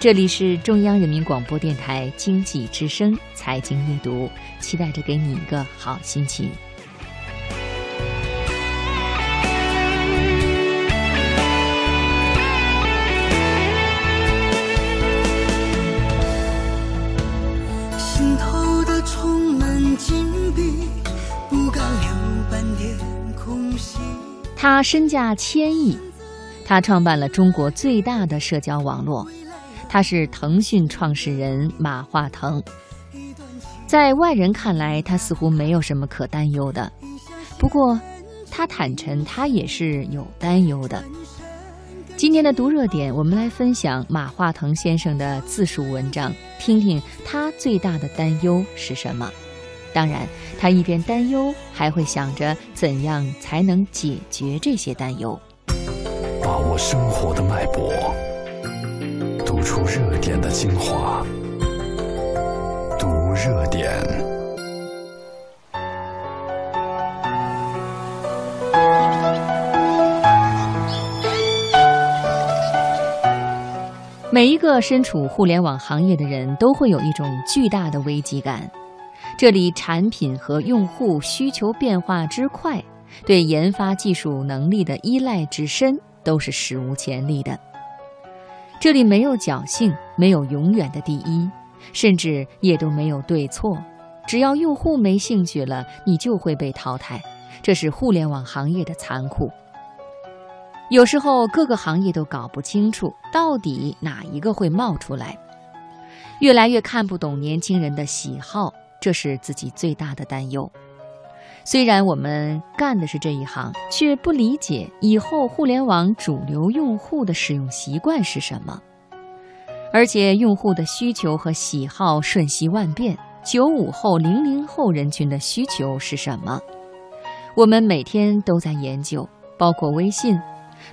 这里是中央人民广播电台经济之声财经夜读，期待着给你一个好心情。心头的充满金币，不敢留半点空隙。他身价千亿，他创办了中国最大的社交网络。他是腾讯创始人马化腾，在外人看来，他似乎没有什么可担忧的。不过，他坦诚，他也是有担忧的。今天的读热点，我们来分享马化腾先生的自述文章，听听他最大的担忧是什么。当然，他一边担忧，还会想着怎样才能解决这些担忧。把握生活的脉搏。出热点的精华，读热点。每一个身处互联网行业的人都会有一种巨大的危机感，这里产品和用户需求变化之快，对研发技术能力的依赖之深，都是史无前例的。这里没有侥幸，没有永远的第一，甚至也都没有对错。只要用户没兴趣了，你就会被淘汰。这是互联网行业的残酷。有时候各个行业都搞不清楚到底哪一个会冒出来，越来越看不懂年轻人的喜好，这是自己最大的担忧。虽然我们干的是这一行，却不理解以后互联网主流用户的使用习惯是什么，而且用户的需求和喜好瞬息万变。九五后、零零后人群的需求是什么？我们每天都在研究，包括微信。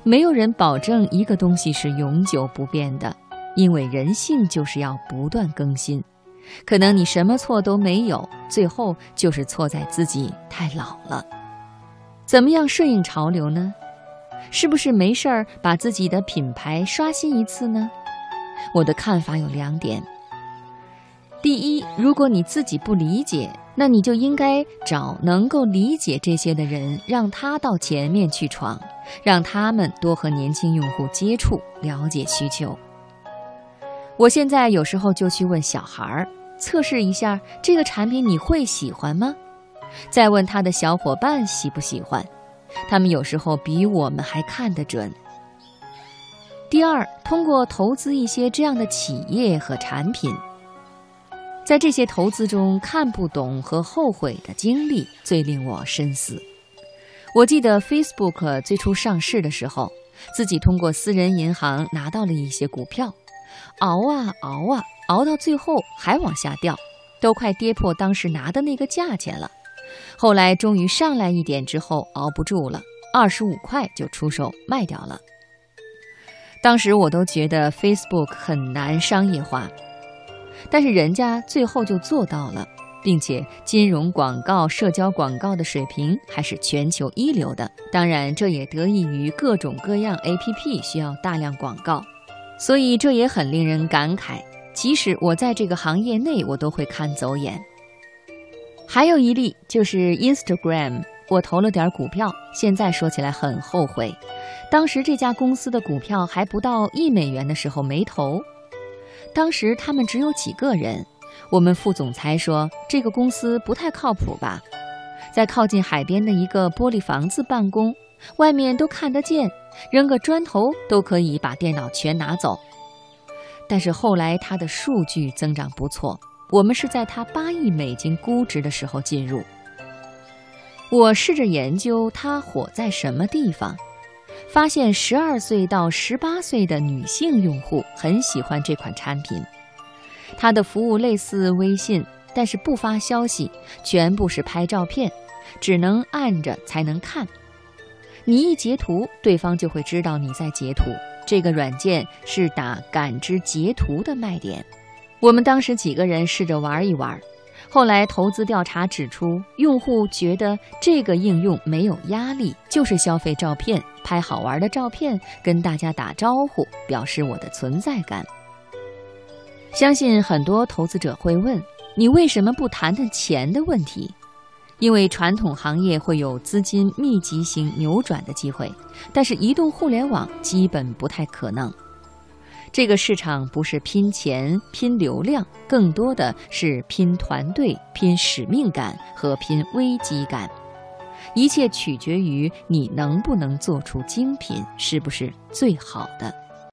没有人保证一个东西是永久不变的，因为人性就是要不断更新。可能你什么错都没有，最后就是错在自己太老了。怎么样顺应潮流呢？是不是没事儿把自己的品牌刷新一次呢？我的看法有两点：第一，如果你自己不理解，那你就应该找能够理解这些的人，让他到前面去闯，让他们多和年轻用户接触，了解需求。我现在有时候就去问小孩儿。测试一下这个产品你会喜欢吗？再问他的小伙伴喜不喜欢，他们有时候比我们还看得准。第二，通过投资一些这样的企业和产品，在这些投资中看不懂和后悔的经历最令我深思。我记得 Facebook 最初上市的时候，自己通过私人银行拿到了一些股票，熬啊熬啊。熬到最后还往下掉，都快跌破当时拿的那个价钱了。后来终于上来一点之后，熬不住了，二十五块就出手卖掉了。当时我都觉得 Facebook 很难商业化，但是人家最后就做到了，并且金融广告、社交广告的水平还是全球一流的。当然，这也得益于各种各样 APP 需要大量广告，所以这也很令人感慨。即使我在这个行业内，我都会看走眼。还有一例就是 Instagram，我投了点股票，现在说起来很后悔。当时这家公司的股票还不到一美元的时候没投。当时他们只有几个人，我们副总裁说这个公司不太靠谱吧，在靠近海边的一个玻璃房子办公，外面都看得见，扔个砖头都可以把电脑全拿走。但是后来它的数据增长不错，我们是在它八亿美金估值的时候进入。我试着研究它火在什么地方，发现十二岁到十八岁的女性用户很喜欢这款产品。它的服务类似微信，但是不发消息，全部是拍照片，只能按着才能看。你一截图，对方就会知道你在截图。这个软件是打感知截图的卖点，我们当时几个人试着玩一玩，后来投资调查指出，用户觉得这个应用没有压力，就是消费照片，拍好玩的照片，跟大家打招呼，表示我的存在感。相信很多投资者会问：你为什么不谈谈钱的问题？因为传统行业会有资金密集型扭转的机会，但是移动互联网基本不太可能。这个市场不是拼钱、拼流量，更多的是拼团队、拼使命感和拼危机感。一切取决于你能不能做出精品，是不是最好的。